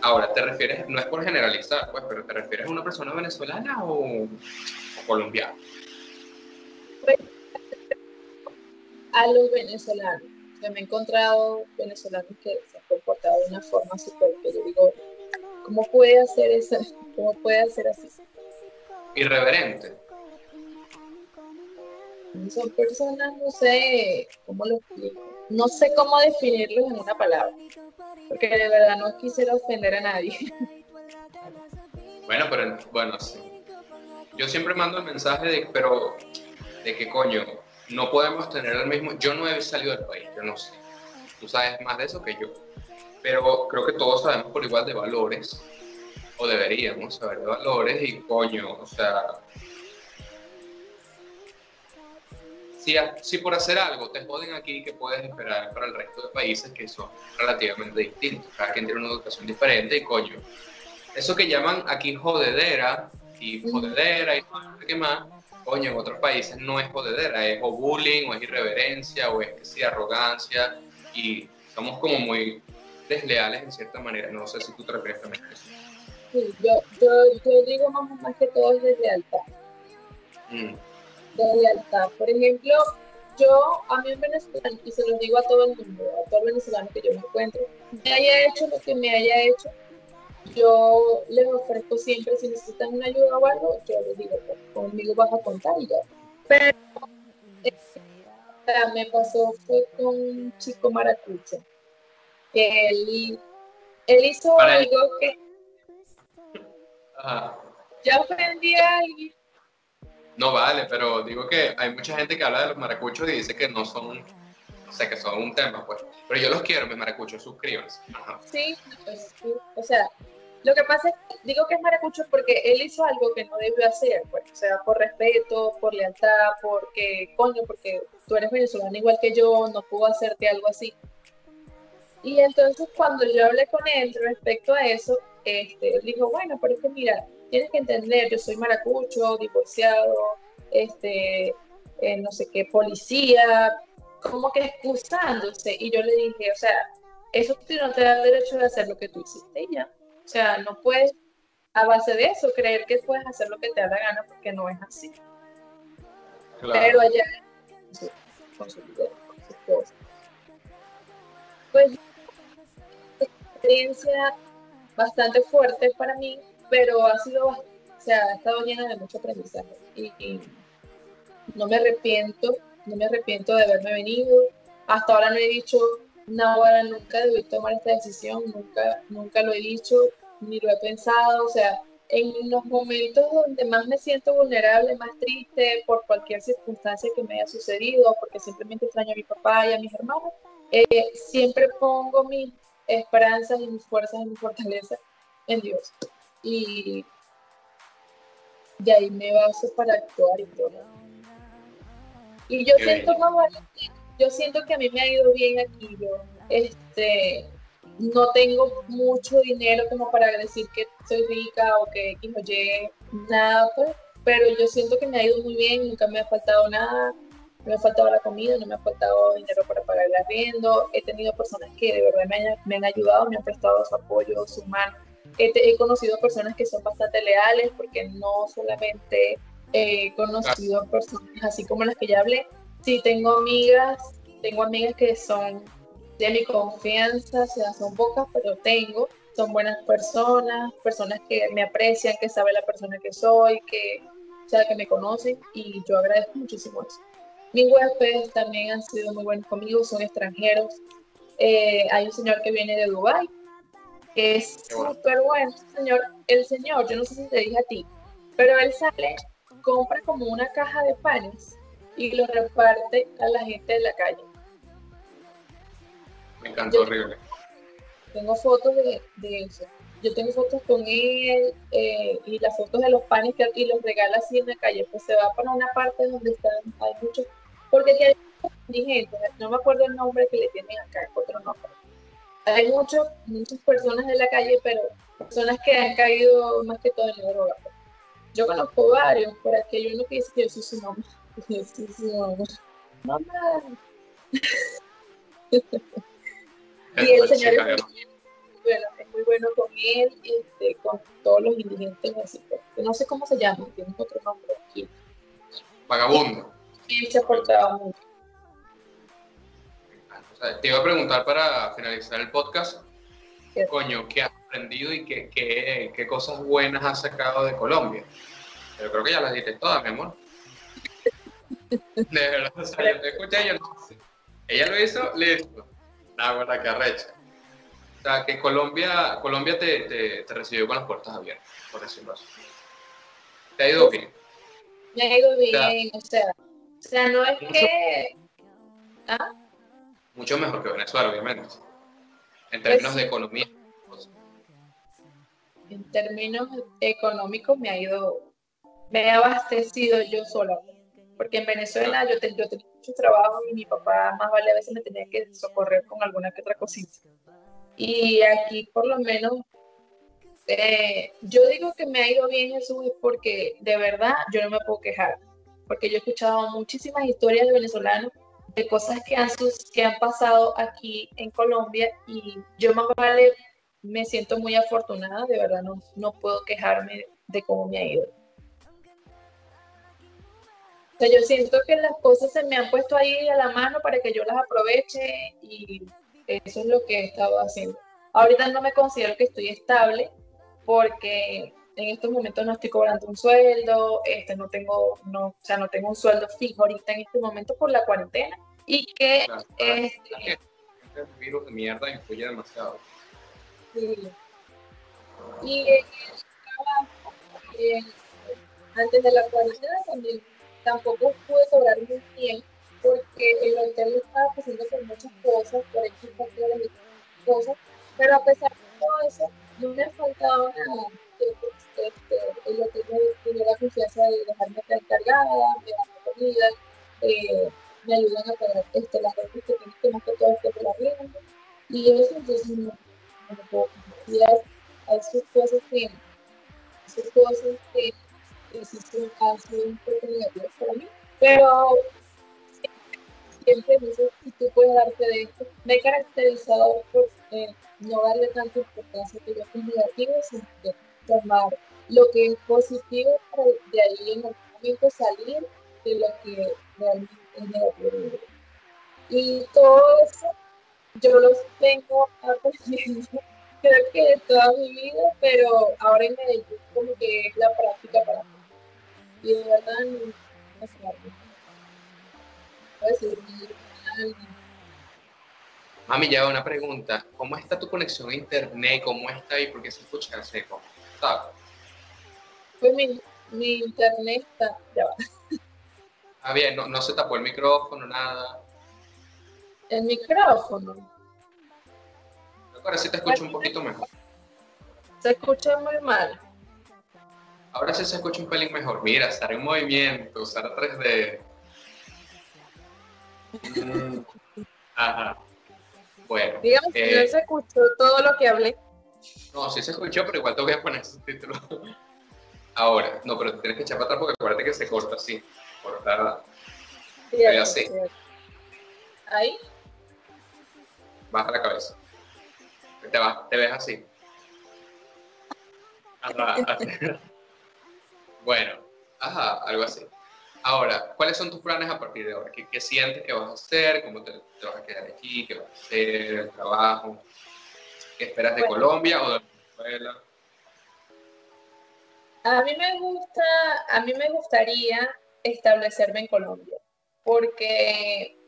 Ahora, te refieres, no es por generalizar, pues, pero te refieres a una persona venezolana o, colombiana. A los venezolanos. me he encontrado venezolanos que se han comportado de una forma súper que yo digo, ¿cómo puede hacer eso? ¿Cómo puede hacer así? Irreverente son personas, no sé cómo lo no sé cómo definirlos en una palabra, porque de verdad no quisiera ofender a nadie. Bueno, pero bueno, sí. Yo siempre mando el mensaje de, pero, de que coño, no podemos tener el mismo, yo no he salido del país, yo no sé, tú sabes más de eso que yo, pero creo que todos sabemos por igual de valores, o deberíamos saber de valores, y coño, o sea, si, por hacer algo te joden aquí, que puedes esperar para el resto de países que son relativamente distintos? Cada quien tiene una educación diferente y coño. Eso que llaman aquí jodedera y jodedera y no sé qué más, coño, en otros países no es jodedera, es o bullying, o es irreverencia, o es que sí, arrogancia, y somos como muy desleales en cierta manera. No sé si tú te refieres también a eso. Sí, yo, yo, yo digo más, más que todo es deslealtad. Mm de lealtad. Por ejemplo, yo a mí en Venezuela, y se lo digo a todo el mundo, a todo el venezolano que yo me encuentro, me haya hecho lo que me haya hecho, yo les ofrezco siempre, si necesitan una ayuda o algo, yo les digo, pues, conmigo vas a contar y ya. Pero eh, me pasó fue con un chico maracucho, que él, él hizo algo que... Ya ofendí a alguien no vale, pero digo que hay mucha gente que habla de los maracuchos y dice que no son, o sea, que son un tema, pues. Pero yo los quiero, mis maracuchos, suscríbanse. Sí, pues, sí, o sea, lo que pasa es digo que es maracucho porque él hizo algo que no debió hacer, pues, o sea, por respeto, por lealtad, porque, coño, porque tú eres venezolano igual que yo, no puedo hacerte algo así. Y entonces cuando yo hablé con él respecto a eso, este, él dijo, bueno, pero es que mira, tienes que entender, yo soy maracucho, divorciado, este, eh, no sé qué, policía, como que excusándose. Y yo le dije, o sea, eso no te da el derecho de hacer lo que tú hiciste ya. O sea, no puedes, a base de eso, creer que puedes hacer lo que te da la gana porque no es así. Pero allá, con su, con Pues, experiencia bastante fuerte para mí pero ha sido, o sea, ha estado llena de mucho aprendizaje y, no me arrepiento, no me arrepiento de haberme venido. Hasta ahora no he dicho, no, ahora nunca debí tomar esta decisión, nunca, nunca lo he dicho, ni lo he pensado, o sea, en los momentos donde más me siento vulnerable, más triste por cualquier circunstancia que me haya sucedido, porque simplemente extraño a mi papá y a mis hermanos, eh, siempre pongo mis esperanzas y mis fuerzas y mi fortaleza en Dios. Y de ahí me baso para actuar y todo. Y yo siento, yo siento que a mí me ha ido bien aquí. Yo, este, no tengo mucho dinero como para decir que soy rica o que X o nada, pues, pero yo siento que me ha ido muy bien, nunca me ha faltado nada, no me ha faltado la comida, no me ha faltado dinero para pagar el arriendo, he tenido personas que de verdad me han, ayudado, me han prestado su apoyo, su mano. He, conocido personas que son bastante leales porque no solamente he conocido personas así como las que ya hablé, sí tengo amigas, tengo amigas que son de mi confianza, o sea, son pocas, pero tengo, son buenas personas, personas que me aprecian, que saben la persona que soy, que, o sea, que me conocen y yo agradezco muchísimo eso. Mis huéspedes también han sido muy buenos conmigo, son extranjeros. Eh, hay un señor que viene de Dubái, que es súper bueno, señor, el señor, yo no sé si te dije a ti, pero él sale, compra como una caja de panes y lo reparte a la gente de la calle. Me encantó horrible. Tengo fotos de, eso. Yo tengo fotos con él eh, y las fotos de los panes que y los regala así en la calle. Pues se va para una parte donde están, hay muchos, porque hay indigentes, no me acuerdo el nombre que le tienen acá, otro nombre. Hay muchos, muchas personas en la calle, pero personas que han caído más que todo en la droga. Yo conozco varios, por aquí hay uno que dice que yo soy su mamá. Yo soy su mamá. Mamá. Y el señor es muy, bueno, es muy bueno con él, este, con todos los indigentes, así que no sé cómo se llama, tiene otro nombre aquí. Vagabundo. Y él se ha portado mucho. Te iba a preguntar para finalizar el podcast, ¿Qué? coño, ¿qué has aprendido y qué, qué, qué, cosas buenas has sacado de Colombia? Pero creo que ya las diste todas, mi amor. De verdad, o sea, yo te escuché y yo no sé. Ella lo hizo, listo. Ah, bueno, que arrecha. O sea, que Colombia, Colombia te, te, te, recibió con las puertas abiertas, por decirlo así. ¿Te ha ido bien? Me ha ido bien, o sea, o sea, no es que... ¿Ah? Mucho mejor que Venezuela, obviamente. En términos de economía. En términos económicos me ha ido, me he abastecido yo sola. Porque en Venezuela yo, yo tenía mucho trabajo y mi papá más vale a veces me tenía que socorrer con alguna que otra cosita. Y aquí por lo menos, eh, yo digo que me ha ido bien Jesús es porque de verdad yo no me puedo quejar, porque yo he escuchado muchísimas historias de venezolanos de cosas que han, que han pasado aquí en Colombia y yo más vale me siento muy afortunada, de verdad no, no puedo quejarme de cómo me ha ido yo siento que las cosas se me han puesto ahí a la mano para que yo las aproveche y eso es lo que he estado haciendo. Ahorita no me considero que estoy estable porque en estos momentos no estoy cobrando un sueldo, este, no tengo, no, o sea, no tengo un sueldo fijo ahorita en este momento por la cuarentena y que este, el virus de mierda influye demasiado. Sí. Y eh, antes de la cuarentena también tampoco pude cobrar muy bien porque el hotel estaba pasando por muchas cosas, por equipos, cosas, pero a pesar de todo eso, no me ha faltado nada. Este, el hotel me dio la confianza de dejarme estar encargada, me dan comida, eh, me ayudan a pagar este, las cosas que tienen que más que todo de la rienda, y eso entonces no, no puedo hay sus cosas que, sus cosas que existe un caso un poco negativo para mí, pero siempre dices, si tú puedes darte de esto, me he caracterizado por eh, no darle tanta importancia a que es negativo, sino que tomar lo que es positivo para de ahí en algún momento salir de lo que realmente es negativo. Y todo eso yo los tengo aprendiendo creo que toda mi vida, pero ahora en Medellín como que es la práctica para mí y de verdad no, Mami, ya una pregunta. ¿Cómo está tu conexión a internet? ¿Cómo está ahí? Porque se escucha seco. ¿Sabes? Pues mi, mi internet está, ya va. Ah, bien, no, no se tapó el micrófono, nada. El micrófono. Ahora sí te escucho un poquito mejor. Se escucha muy mal. Ahora sí se escucha un pelín mejor. Mira, estar en movimiento, usar 3D. Mm, Ajá. Bueno. Digamos que no eh, se escuchó todo lo que hablé. No, sí se escuchó, pero igual te voy a poner subtítulos. Ahora, no, pero tienes que echar para atrás porque acuérdate que se corta así. Corta, Cierto, así. Ahí. baja la cabeza. Te, vas, te ves así. Ajá. bueno, ajá, algo así. Ahora, ¿cuáles son tus planes a partir de ahora? ¿Qué, qué sientes que vas a hacer? ¿Cómo te, te vas a quedar aquí? ¿Qué vas a hacer? ¿El trabajo? ¿Qué esperas de Bueno. Colombia o de Venezuela? A mí me gusta, a mí me gustaría establecerme en Colombia, porque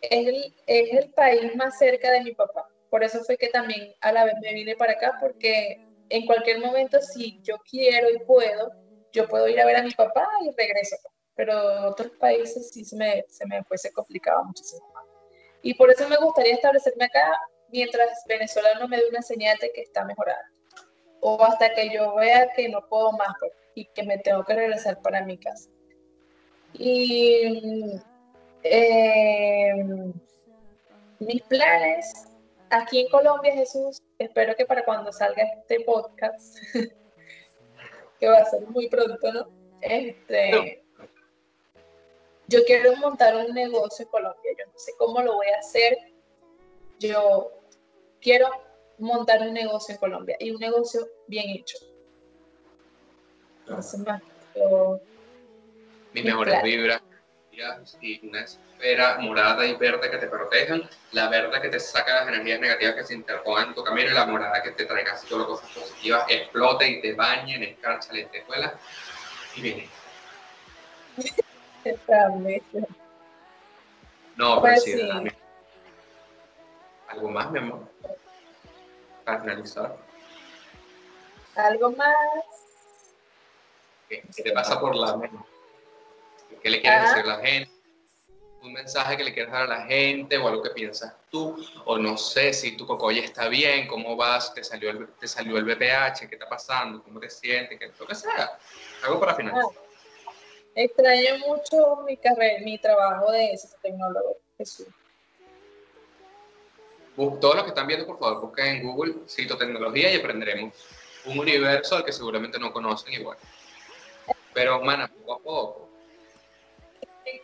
es el, es el país más cerca de mi papá. Por eso fue que también a la vez me vine para acá, porque en cualquier momento, si yo quiero y puedo, yo puedo ir a ver a mi papá y regreso. Pero en otros países sí se me, se me fuese complicado muchísimo más. Y por eso me gustaría establecerme acá mientras Venezuela no me dé una señal de que está mejorando o hasta que yo vea que no puedo más pues, y que me tengo que regresar para mi casa. Y eh, mis planes aquí en Colombia, Jesús, espero que para cuando salga este podcast, que va a ser muy pronto, ¿no? Este, yo quiero montar un negocio en Colombia, yo no sé cómo lo voy a hacer, yo quiero montar un negocio en Colombia y un negocio bien hecho. Entonces, más, yo- Mis mejores claro. vibras y una esfera morada y verde que te protejan, la verde que te saca las energías negativas que se interpongan en tu camino y la morada que te traiga así solo cosas positivas, explote y te bañen, escarcha, lentejuelas y viene. No, pero Pues sí, sí. algo más, mi amor, para finalizar. Algo más. ¿Qué, qué te pasa por la mente? ¿Qué le quieres Ah. decir a la gente? Un mensaje que le quieres dar a la gente o algo que piensas tú, o no sé si tu cocoya está bien, cómo vas, te salió el, te salió el BPH, qué está pasando, cómo te sientes, que, lo que sea. Algo para finalizar. Extraño mucho mi carrera, mi trabajo de tecnólogo. Jesús. Todos los que están viendo, por favor, busquen en Google citotecnología y aprenderemos un universo al que seguramente no conocen igual. Pero, mana, poco a poco.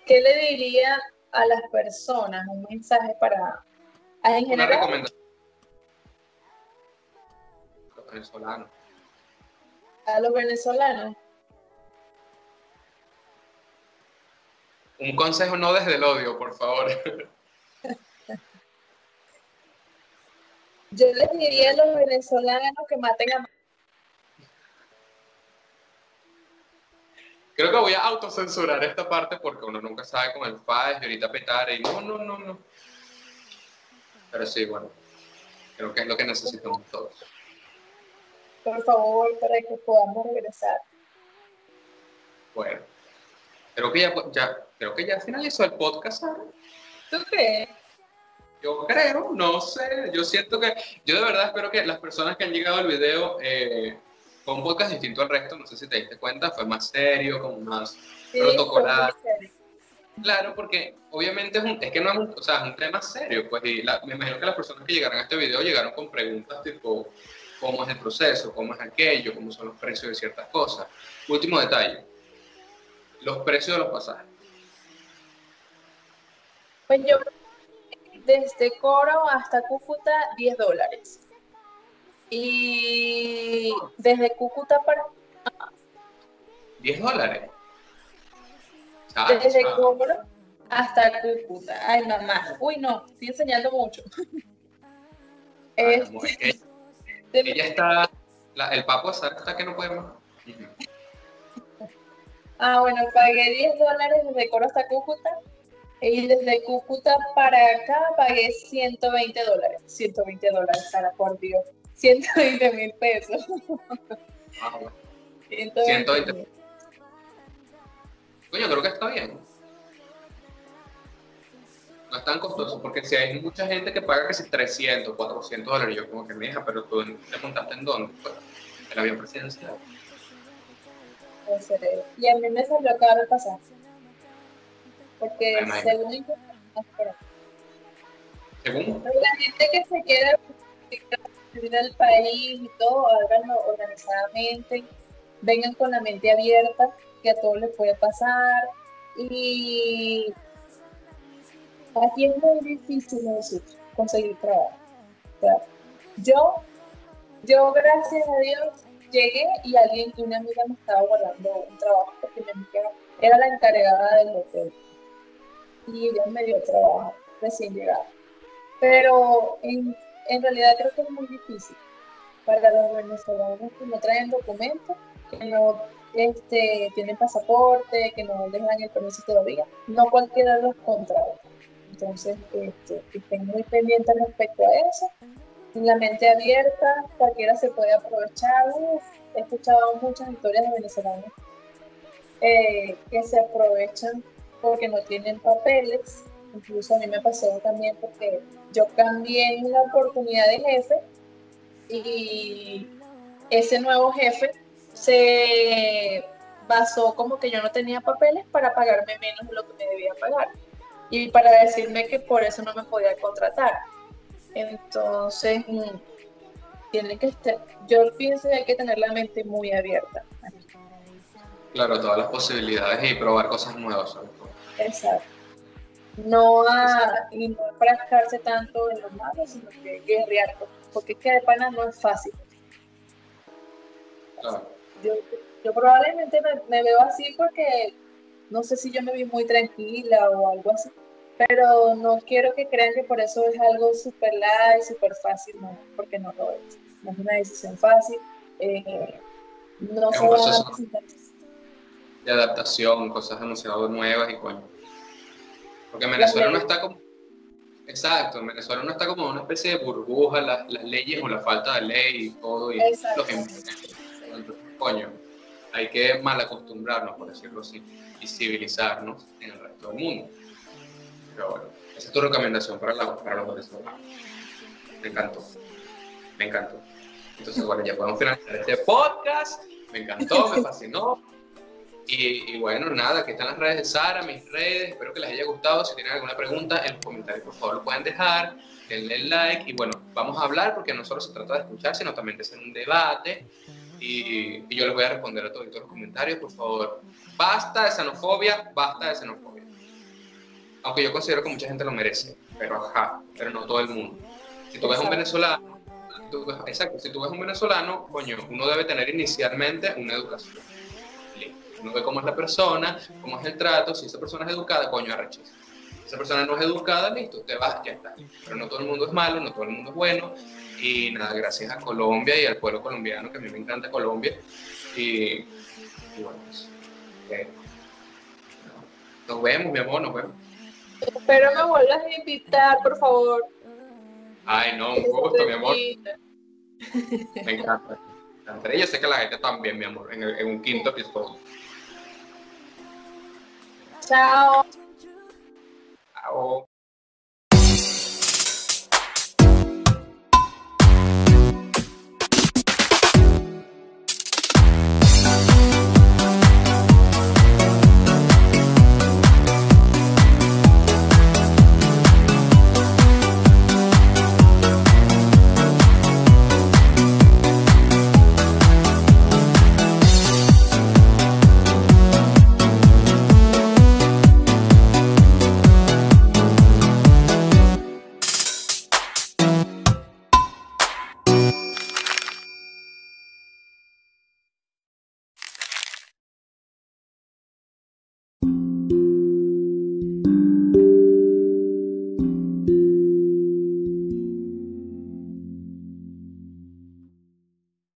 ¿Qué le diría a las personas? Un mensaje para. a- En Una general, recomendación. Los venezolanos. a los venezolanos. Un consejo no desde el odio, por favor. Yo les diría a los venezolanos que maten a Creo que voy a autocensurar esta parte porque uno nunca sabe con el FAES y ahorita petar y no, no, no, no. Pero sí, bueno, creo que es lo que necesitamos todos. por favor, para que podamos regresar. Bueno, creo que ya, ya, creo que ya finalizó el podcast, Sara. ¿Tú crees? Yo creo, no sé, yo siento que, yo de verdad espero que las personas que han llegado al video, eh, fue un podcast distinto al resto, no sé si te diste cuenta, fue más serio, como más Sí, protocolar. Claro, porque obviamente es, un- es que no es un, o sea, es un tema serio, pues, y la- me imagino que las personas que llegaron a este video llegaron con preguntas tipo, ¿cómo es el proceso? ¿Cómo es aquello? ¿Cómo son los precios de ciertas cosas? Último detalle, los precios de los pasajes. Pues yo, desde Coro hasta Cúcuta, 10 dólares. Y desde Cúcuta para. 10 dólares. Ah, Desde ah, Coro hasta Cúcuta. Ay, mamá. Uy, no, estoy enseñando mucho. ah, Este, ella, ella está, la- el papo está que no. Ujú. ah, bueno, pagué 10 dólares desde Coro hasta Cúcuta. Y desde Cúcuta para acá pagué 120 dólares. 120 dólares, Sara, por Dios. 120 mil pesos. Ah, bueno. 120. Coño, creo que está bien. No es tan costoso, porque si hay mucha gente que paga casi 300, 400 dólares, yo como que me hija, pero tú te montaste en dónde? Pues, el avión presidencial. Y a mí me salió caro el pasaje. Porque según ¿Según? La gente que se vivir al país y todo, háganlo organizadamente, vengan con la mente abierta, que a todos les puede pasar. Y aquí es muy difícil conseguir trabajo. yo, yo, gracias a Dios, llegué y alguien, una amiga me estaba guardando un trabajo porque mi amiga era la encargada del hotel. Y ella me dio trabajo recién llegada. Pero en, en realidad creo que es muy difícil para los venezolanos que no traen documentos, que no este, tienen pasaporte, que no les dan el permiso todavía. No cualquiera los contrata. Entonces, este, estén muy pendientes respecto a eso la mente abierta, cualquiera se puede aprovechar. he escuchado muchas historias de venezolanos eh, que se aprovechan porque no tienen papeles. Incluso a mí me pasó también porque yo cambié la oportunidad de jefe y ese nuevo jefe se basó como que yo no tenía papeles para pagarme menos de lo que me debía pagar y para decirme que por eso no me podía contratar. Entonces, mm, tiene que estar, yo pienso que hay que tener la mente muy abierta. Claro, todas las posibilidades y probar cosas nuevas. Exacto. No a, y no enfrascarse tanto en lo malo, sino que guerrear, porque es que de pana no es fácil. Claro. Yo, yo probablemente me, me veo así porque no sé si yo me vi muy tranquila o algo así pero no quiero que crean que por eso es algo súper light, súper fácil, no, porque no lo es. No es una decisión fácil. Eh, no es se un de adaptación, cosas demasiado nuevas y coño. Porque Venezuela no está como. Exacto, Venezuela no está como una especie de burbuja, las, las leyes o la falta de ley y todo, y los coño, hay que mal acostumbrarnos, por decirlo así, y civilizarnos en el resto del mundo. Pero bueno, esa es tu recomendación para, la, para los venezolanos. Me encantó. Me encantó. Entonces, bueno, ya podemos finalizar este podcast. Me encantó, me fascinó. Y, bueno, nada, aquí están las redes de Sara, mis redes. Espero que les haya gustado. Si tienen alguna pregunta en los comentarios, por favor, lo pueden dejar. Denle like. Y bueno, vamos a hablar porque no solo se trata de escuchar, sino también de hacer un debate. Y, y yo les voy a responder a todos los comentarios, por favor. Basta de xenofobia, basta de xenofobia aunque yo considero que mucha gente lo merece, pero ajá, pero no todo el mundo. Si tú ves un venezolano, exacto, si tú ves un venezolano, coño, uno debe tener inicialmente una educación. Uno ve cómo es la persona, cómo es el trato, si esa persona es educada, coño, arreches. Si esa persona no es educada, listo, te vas, ya está. Pero no todo el mundo es malo, no todo el mundo es bueno. Y nada, gracias a Colombia y al pueblo colombiano, que a mí me encanta Colombia. Y, bueno, pues, eh, nos vemos, mi amor, nos vemos. Espero me vuelvas a invitar, por favor. Ay, no, un gusto, mi amor. Me encanta. Yo sé que la gente también, mi amor, en, en un quinto episodio. Ciao. Ciao.